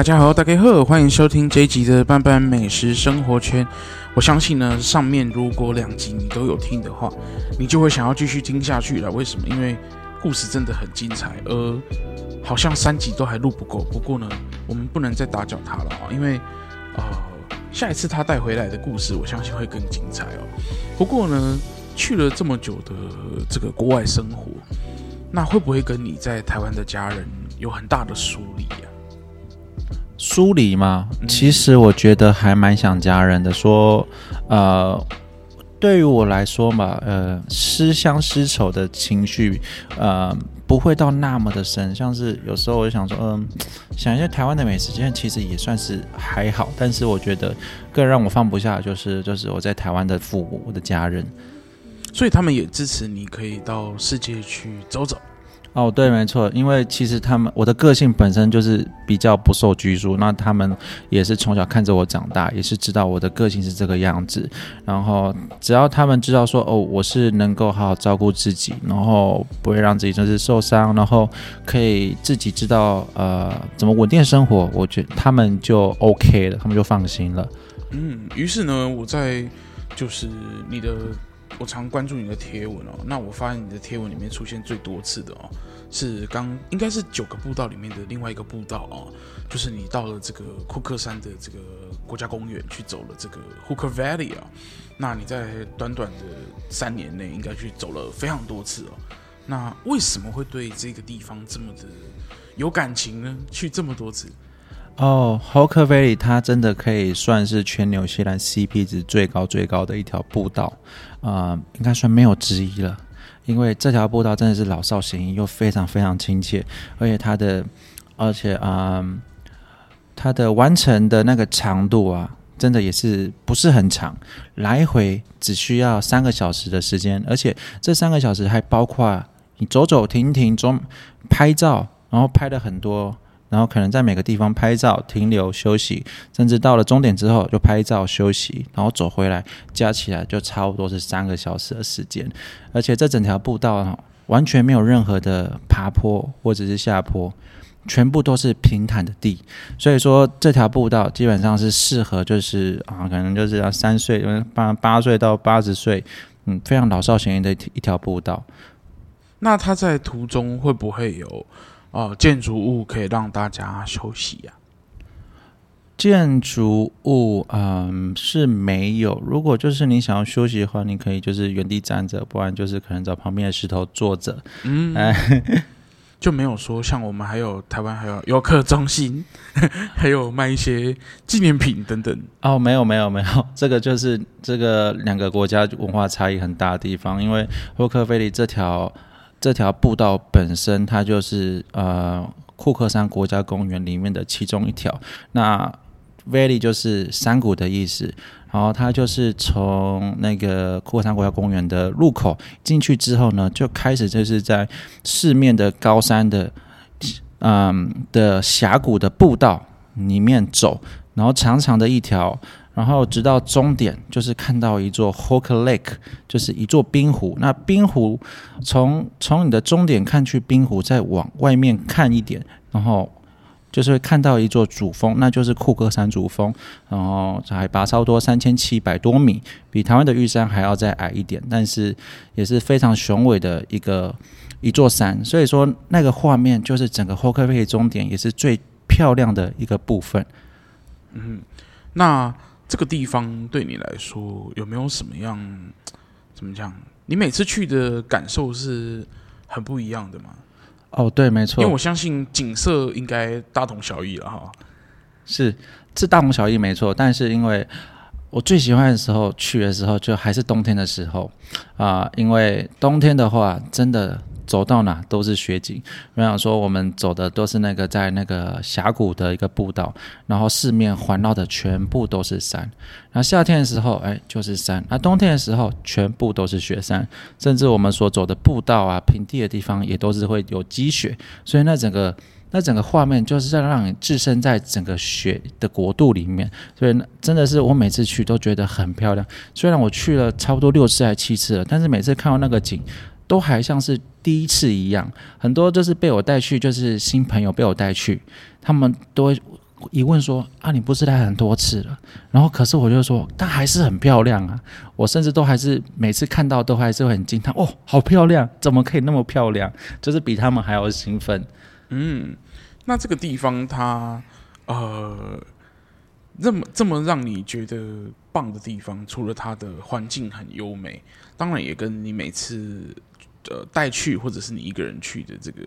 大家好，大家好，欢迎收听这一集的班班美食生活圈。我相信呢，上面如果两集你都有听的话，你就会想要继续听下去了。为什么？因为故事真的很精彩，而好像三集都还录不够。不过呢，我们不能再打搅他了啊，因为呃，下一次他带回来的故事，我相信会更精彩哦。不过呢，去了这么久的这个国外生活，那会不会跟你在台湾的家人有很大的疏离呀？疏离吗？其实我觉得还蛮想家人的。说，呃，对于我来说嘛，呃，思乡思愁的情绪，呃，不会到那么的深。像是有时候我就想说，嗯、呃，想一下台湾的美食，现在其实也算是还好。但是我觉得更让我放不下，就是就是我在台湾的父母，我的家人。所以他们也支持你可以到世界去走走。哦，对，没错，因为其实他们我的个性本身就是比较不受拘束，那他们也是从小看着我长大，也是知道我的个性是这个样子。然后只要他们知道说，哦，我是能够好好照顾自己，然后不会让自己就是受伤，然后可以自己知道呃怎么稳定生活，我觉得他们就 OK 了，他们就放心了。嗯，于是呢，我在就是你的。我常关注你的贴文哦，那我发现你的贴文里面出现最多次的哦，是刚应该是九个步道里面的另外一个步道哦，就是你到了这个库克山的这个国家公园去走了这个 Hooker Valley 啊，那你在短短的三年内应该去走了非常多次哦，那为什么会对这个地方这么的有感情呢？去这么多次？哦，Hooker Valley 它真的可以算是全纽西兰 CP 值最高最高的一条步道，啊、应该算没有之一了。因为这条步道真的是老少咸宜，又非常非常亲切，而且它的，而且啊、呃，它的完成的那个长度啊，真的也是不是很长，来回只需要三个小时的时间，而且这三个小时还包括你走走停停中拍照，然后拍了很多。然后可能在每个地方拍照、停留、休息，甚至到了终点之后就拍照休息，然后走回来，加起来就差不多是三个小时的时间。而且这整条步道完全没有任何的爬坡或者是下坡，全部都是平坦的地。所以说这条步道基本上是适合就是啊，可能就是要三岁、八八岁到八十岁，嗯，非常老少咸宜的一条步道。那它在途中会不会有？哦，建筑物可以让大家休息呀、啊。建筑物，嗯，是没有。如果就是你想要休息的话，你可以就是原地站着，不然就是可能找旁边的石头坐着。嗯，哎，就没有说像我们还有台湾还有游客中心，还有卖一些纪念品等等。哦，没有没有没有，这个就是这个两个国家文化差异很大的地方，因为霍克菲利这条。这条步道本身，它就是呃库克山国家公园里面的其中一条。那 Valley 就是山谷的意思，然后它就是从那个库克山国家公园的入口进去之后呢，就开始就是在四面的高山的嗯的峡谷的步道里面走，然后长长的一条。然后直到终点，就是看到一座 Hooker Lake，就是一座冰湖。那冰湖从从你的终点看去，冰湖再往外面看一点，然后就是会看到一座主峰，那就是库克山主峰。然后海拔超多三千七百多米，比台湾的玉山还要再矮一点，但是也是非常雄伟的一个一座山。所以说那个画面就是整个 Hooker Lake 终点也是最漂亮的一个部分。嗯，那。这个地方对你来说有没有什么样？怎么讲？你每次去的感受是很不一样的吗？哦，对，没错。因为我相信景色应该大同小异了哈。是，是大同小异，没错。但是因为我最喜欢的时候去的时候，就还是冬天的时候啊，呃，因为冬天的话，真的。走到哪都是雪景。我想说，我们走的都是那个在那个峡谷的一个步道，然后四面环绕的全部都是山。那夏天的时候，哎，就是山；那冬天的时候，全部都是雪山。甚至我们所走的步道啊，平地的地方也都是会有积雪。所以那整个那整个画面，就是在让你置身在整个雪的国度里面。所以真的是我每次去都觉得很漂亮。虽然我去了差不多六次还七次了，但是每次看到那个景，都还像是第一次一样，很多就是被我带去，就是新朋友被我带去，他们都会疑问说啊，你不是来很多次了？然后可是我就说，但还是很漂亮啊！我甚至都还是每次看到都还是会很惊叹哦，好漂亮，怎么可以那么漂亮？就是比他们还要兴奋。嗯，那这个地方它呃，这么这么让你觉得棒的地方，除了它的环境很优美，当然也跟你每次呃带去或者是你一个人去的这个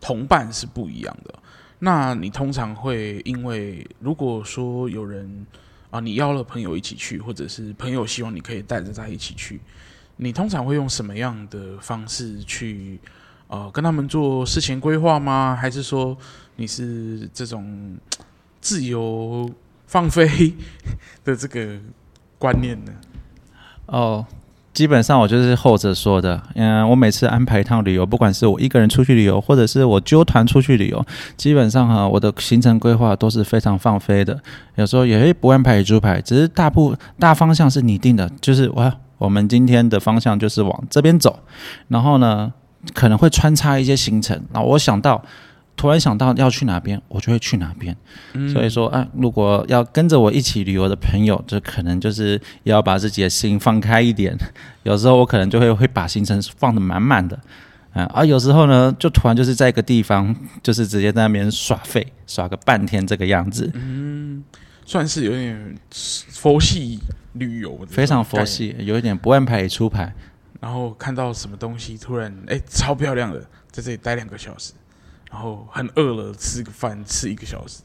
同伴是不一样的。那你通常会因为如果说有人啊，你邀了朋友一起去，或者是朋友希望你可以带着他一起去，你通常会用什么样的方式去呃跟他们做事前规划吗？还是说你是这种自由放飞的这个观念呢？哦。基本上我就是后者说的，嗯，我每次安排一趟旅游，不管是我一个人出去旅游，或者是我揪团出去旅游，基本上哈，我的行程规划都是非常放飞的，有时候也会不按牌理出牌，只是大部大方向是拟定的，就是我我们今天的方向就是往这边走，然后呢，可能会穿插一些行程，那我想到。突然想到要去哪边，我就会去哪边。嗯、所以说，啊，如果要跟着我一起旅游的朋友，就可能就是要把自己的心放开一点。有时候我可能就会会把行程放得满满的，啊，而有时候呢，就突然就是在一个地方，就是直接在那边耍废，耍个半天这个样子。嗯，算是有点佛系旅游，非常佛系，有一点不按牌理出牌。然后看到什么东西，突然哎，超漂亮的，在这里待两个小时。然后很饿了，吃个饭，吃一个小时，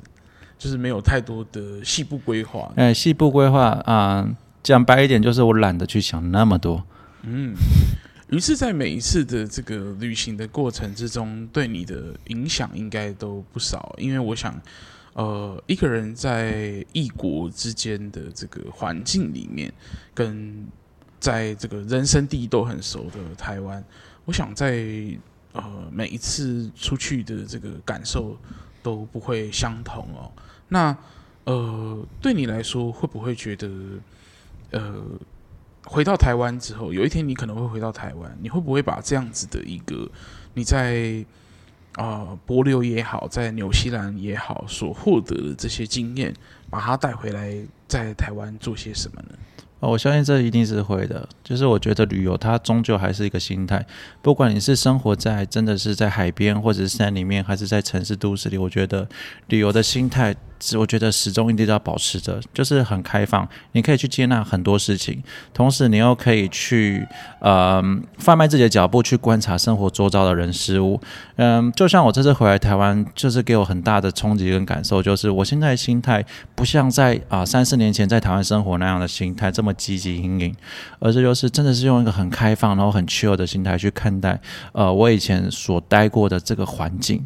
就是没有太多的细部规划。哎，细部规划啊，讲白一点，就是我懒得去想那么多。嗯，于是，在每一次的这个旅行的过程之中，对你的影响应该都不少。因为我想，呃，一个人在异国之间的这个环境里面，跟在这个人生地都很熟的台湾，我想在。呃，每一次出去的这个感受都不会相同哦。那呃，对你来说，会不会觉得呃，回到台湾之后，有一天你可能会回到台湾，你会不会把这样子的一个你在啊帛琉也好，在纽西兰也好所获得的这些经验，把它带回来，在台湾做些什么呢？哦，我相信这一定是会的。就是我觉得旅游它终究还是一个心态，不管你是生活在真的是在海边，或者是山里面，还是在城市都市里，我觉得旅游的心态。是，我觉得始终一定要保持着，就是很开放，你可以去接纳很多事情，同时你又可以去，呃，贩卖自己的脚步去观察生活周遭的人事物。嗯、就像我这次回来台湾，就是给我很大的冲击跟感受，就是我现在心态不像在啊、三四年前在台湾生活那样的心态这么积极营营，而是就是真的是用一个很开放，然后很 chill 的心态去看待，呃，我以前所待过的这个环境。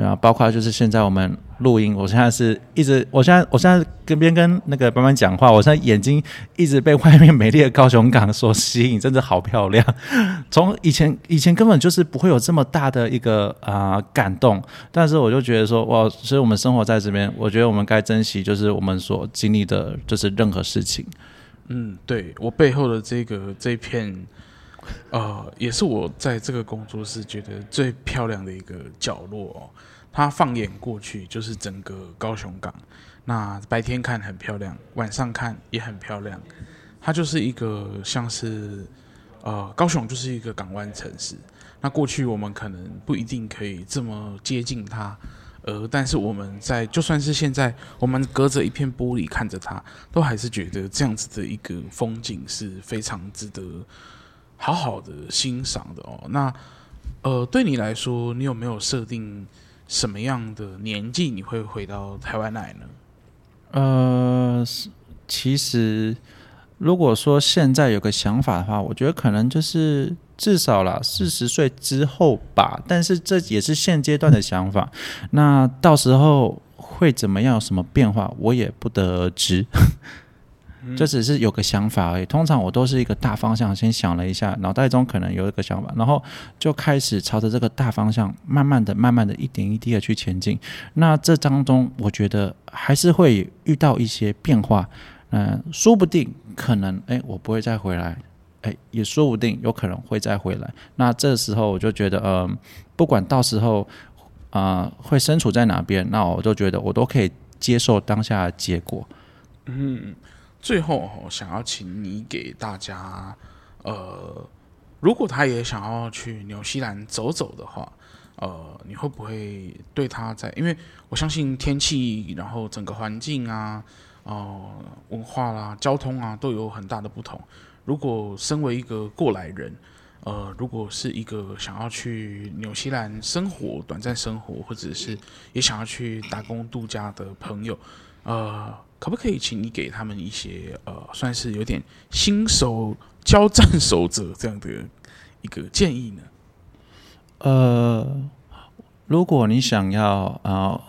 然后包括就是现在我们录音，我现在是一直，我现在我现在跟边跟那个班班讲话，我现在眼睛一直被外面美丽的高雄港所吸引，真的好漂亮。从以前以前根本就是不会有这么大的一个啊、感动，但是我就觉得说哇，所以我们生活在这边，我觉得我们该珍惜，就是我们所经历的，就是任何事情。嗯，对，我背后的这个这片。呃，也是我在这个工作室觉得最漂亮的一个角落哦。它放眼过去就是整个高雄港，那白天看很漂亮，晚上看也很漂亮。它就是一个像是呃，高雄就是一个港湾城市。那过去我们可能不一定可以这么接近它，呃，但是我们在就算是现在，我们隔着一片玻璃看着它，都还是觉得这样子的一个风景是非常值得。好好的欣赏的哦，那呃，对你来说，你有没有设定什么样的年纪你会回到台湾来呢？呃，其实如果说现在有个想法的话，我觉得可能就是至少啦四十岁之后吧，但是这也是现阶段的想法。那到时候会怎么样，有什么变化，我也不得而知。这只是有个想法而已。通常我都是一个大方向，先想了一下，脑袋中可能有一个想法，然后就开始朝着这个大方向，慢慢的、慢慢的一点一滴的去前进。那这当中，我觉得还是会遇到一些变化。嗯、呃，说不定可能，哎，我不会再回来，哎，也说不定有可能会再回来。那这时候我就觉得，嗯、呃，不管到时候啊、呃、会身处在哪边，那我就觉得我都可以。接受当下的结果。嗯，最后想要请你给大家，呃，如果他也想要去纽西兰走走的话，呃，你会不会对他在？因为我相信天气，然后整个环境啊，哦、呃，文化啦、交通啊，都有很大的不同。如果身为一个过来人，呃，如果是一个想要去纽西兰生活、短暂生活，或者是也想要去打工度假的朋友，呃，可不可以请你给他们一些呃，算是有点新手交战守则这样的一个建议呢？呃，如果你想要啊。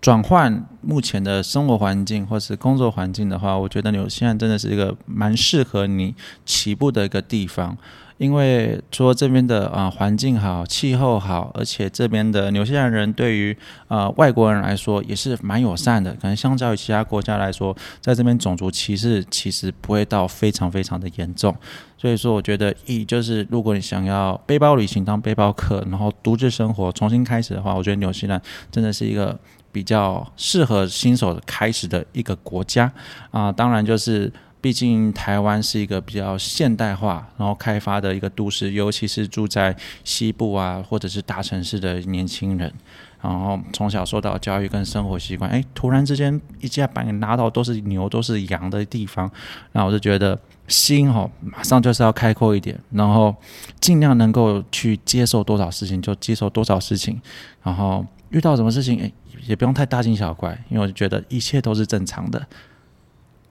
转换目前的生活环境或是工作环境的话，我觉得纽西兰真的是一个蛮适合你起步的一个地方，因为说这边的啊、环境好，气候好，而且这边的纽西兰人对于啊、外国人来说也是蛮友善的，可能相较于其他国家来说，在这边种族歧视其实不会到非常非常的严重，所以说我觉得一就是如果你想要背包旅行当背包客，然后独自生活重新开始的话，我觉得纽西兰真的是一个。比较适合新手开始的一个国家啊，当然就是，毕竟台湾是一个比较现代化然后开发的一个都市，尤其是住在西部啊或者是大城市的年轻人，然后从小受到教育跟生活习惯，哎，突然之间一下把你拉到都是牛都是羊的地方，那我就觉得心哦马上就是要开阔一点，然后尽量能够去接受多少事情就接受多少事情，然后遇到什么事情哎。也不用太大惊小怪，因为我就觉得一切都是正常的。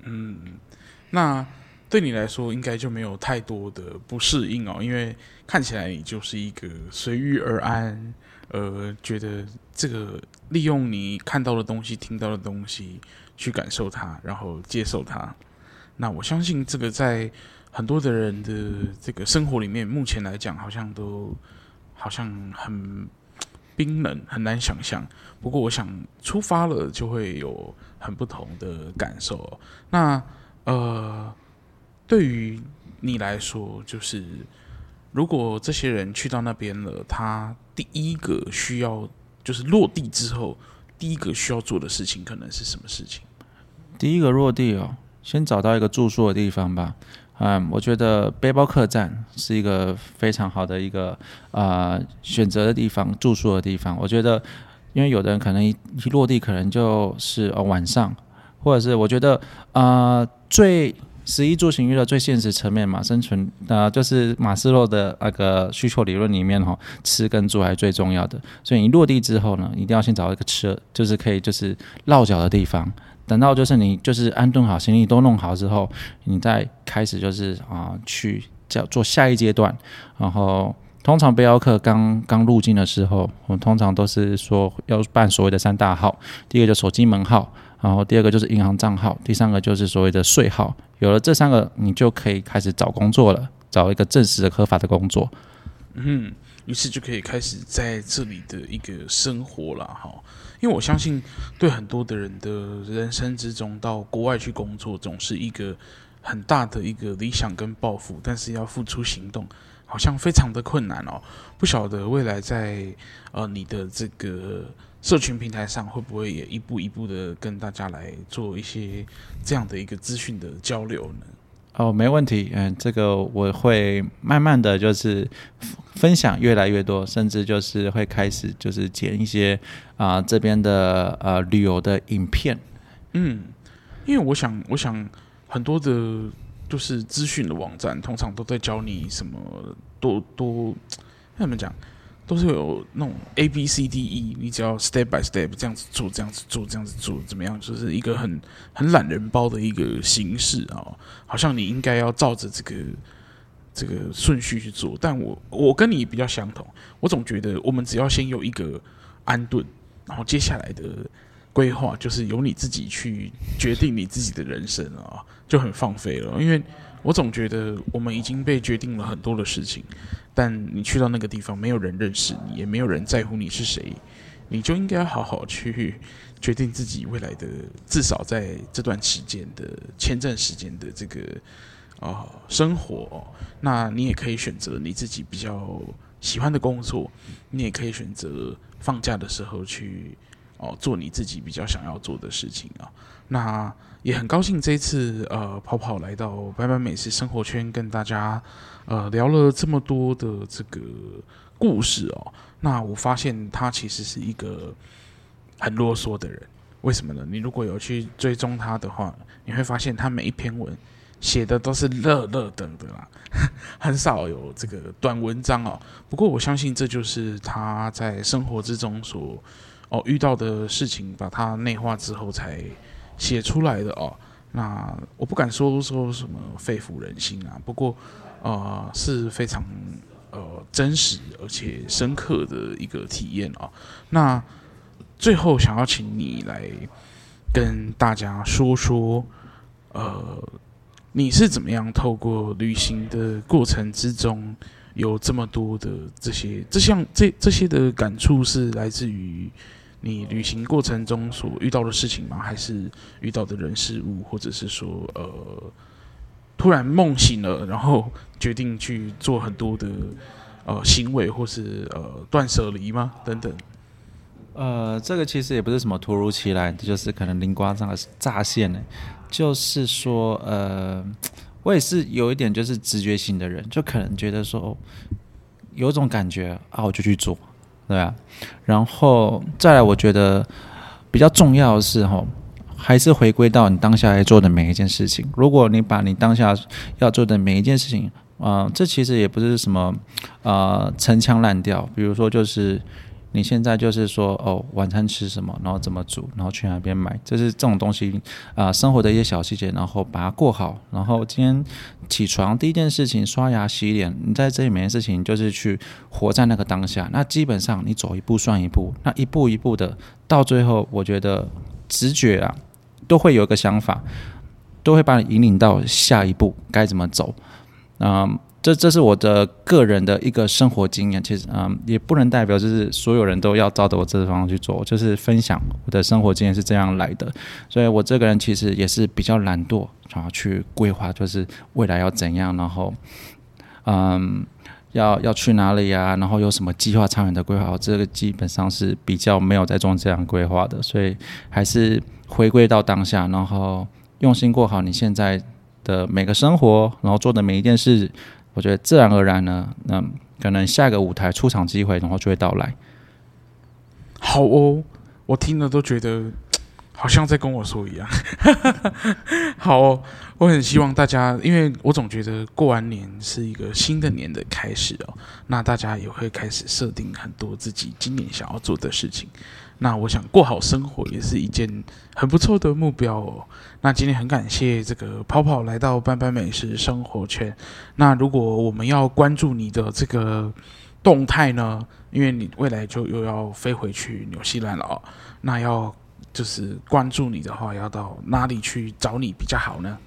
嗯，那对你来说应该就没有太多的不适应哦，因为看起来你就是一个随遇而安，呃，觉得这个利用你看到的东西、听到的东西去感受它，然后接受它。那我相信这个在很多的人的这个生活里面，目前来讲好像都好像很。冰冷很难想象，不过我想出发了就会有很不同的感受。那呃，对于你来说，就是如果这些人去到那边了，他第一个需要就是落地之后，第一个需要做的事情可能是什么事情？第一个落地哦，先找到一个住宿的地方吧。嗯，我觉得背包客栈是一个非常好的一个啊、选择的地方，住宿的地方。我觉得，因为有的人可能一落地可能就是哦晚上，或者是我觉得啊、呃、最十一住行娱乐最现实层面嘛，生存啊、呃、就是马斯洛的那个需求理论里面哈，吃跟住还是最重要的。所以你落地之后呢，一定要先找一个吃，就是可以就是落脚的地方。等到就是你就是安顿好行李都弄好之后，你再开始就是啊去叫做下一阶段。然后通常背包客刚刚入境的时候，我们通常都是说要办所谓的三大号，第一个就手机门号，然后第二个就是银行账号，第三个就是所谓的税号。有了这三个，你就可以开始找工作了，找一个正式的合法的工作。嗯。于是就可以开始在这里的一个生活了哈，因为我相信，对很多的人的人生之中，到国外去工作总是一个很大的一个理想跟抱负，但是要付出行动，好像非常的困难哦。不晓得未来在呃你的这个社群平台上，会不会也一步一步的跟大家来做一些这样的一个资讯的交流呢？哦，没问题，嗯，这个我会慢慢的就是分享越来越多，甚至就是会开始就是剪一些啊、呃、这边的呃旅游的影片，嗯，因为我想，我想很多的，就是资讯的网站通常都在教你什么多多，怎么讲？都是有那种 A B C D E，你只要 step by step 这样子做，这样子做，这样子做，怎么样？就是一个很很懒人包的一个形式啊、好像你应该要照着这个这个顺序去做。但我我跟你比较相同，我总觉得我们只要先有一个安顿，然后接下来的规划就是由你自己去决定你自己的人生啊、就很放飞了，因为。我总觉得我们已经被决定了很多的事情，但你去到那个地方，没有人认识你，也没有人在乎你是谁，你就应该好好去决定自己未来的，至少在这段时间的签证时间的这个啊、生活。那你也可以选择你自己比较喜欢的工作，你也可以选择放假的时候去哦，做你自己比较想要做的事情啊。那也很高兴这一次呃跑跑来到白白美食生活圈，跟大家呃聊了这么多的这个故事哦。那我发现他其实是一个很啰嗦的人，为什么呢？你如果有去追踪他的话，你会发现他每一篇文写的都是乐乐等的啦，很少有这个短文章哦。不过我相信这就是他在生活之中所哦遇到的事情，把它内化之后才。写出来的哦，那我不敢说说什么肺腑人心啊，不过呃是非常呃真实而且深刻的一个体验、哦。那最后想要请你来跟大家说说，呃，你是怎么样透过旅行的过程之中，有这么多的这些这项这这些的感触是来自于？你旅行过程中所遇到的事情吗？还是遇到的人事物，或者是说，呃，突然梦醒了，然后决定去做很多的呃行为，或是呃断舍离吗？等等。呃，这个其实也不是什么突如其来，就是可能灵光乍乍现呢。就是说，呃，我也是有一点就是直觉型的人，就可能觉得说有种感觉啊，我就去做。对啊，然后再来，我觉得比较重要的是吼，还是回归到你当下要做的每一件事情。如果你把你当下要做的每一件事情，啊、这其实也不是什么啊陈腔滥调，比如说就是。你现在就是说哦，晚餐吃什么，然后怎么煮，然后去哪边买，这是这种东西啊、生活的一些小细节，然后把它过好。然后今天起床第一件事情刷牙洗脸，你在这里每件事情就是去活在那个当下。那基本上你走一步算一步，那一步一步的到最后，我觉得直觉啊都会有一个想法，都会把你引领到下一步该怎么走。嗯、这这是我的个人的一个生活经验，其实嗯，也不能代表就是所有人都要照着我这个方向去做，就是分享我的生活经验是这样来的。所以我这个人其实也是比较懒惰，然后去规划，就是未来要怎样，然后嗯，要要去哪里呀，然后有什么计划、长远的规划，我这个基本上是比较没有在做这样规划的，所以还是回归到当下，然后用心过好你现在的每个生活，然后做的每一件事。我觉得自然而然呢，那可能下一个舞台出场机会，然后就会到来。好哦，我听了都觉得 好像在跟我说一样。好哦，我很希望大家，因为我总觉得过完年是一个新的年的开始哦，那大家也会开始设定很多自己今年想要做的事情。那我想过好生活也是一件很不错的目标哦。那今天很感谢这个跑跑来到班班美食生活圈。那如果我们要关注你的这个动态呢？因为你未来就又要飞回去纽西兰了哦。那要就是关注你的话，要到哪里去找你比较好呢？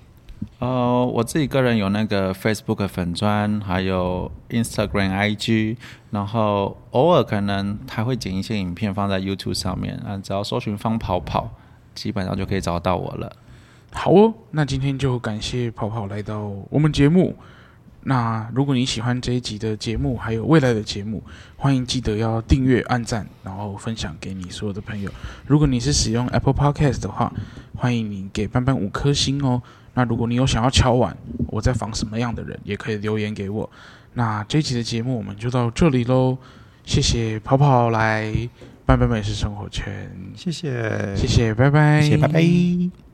呃，我自己个人有那个 Facebook 粉专，还有 Instagram IG，然后偶尔可能还会剪一些影片放在 YouTube 上面啊，只要搜寻方跑跑，基本上就可以找到我了。好哦，那今天就感谢跑跑来到我们节目。那如果你喜欢这一集的节目，还有未来的节目，欢迎记得要订阅、按赞，然后分享给你所有的朋友。如果你是使用 Apple Podcast 的话，欢迎你给班班五颗星哦。那如果你有想要敲碗，我在防什么样的人，也可以留言给我。那这一期的节目我们就到这里喽，谢谢跑跑来拜拜美食生活圈，谢谢，谢谢，拜拜，谢谢，拜拜。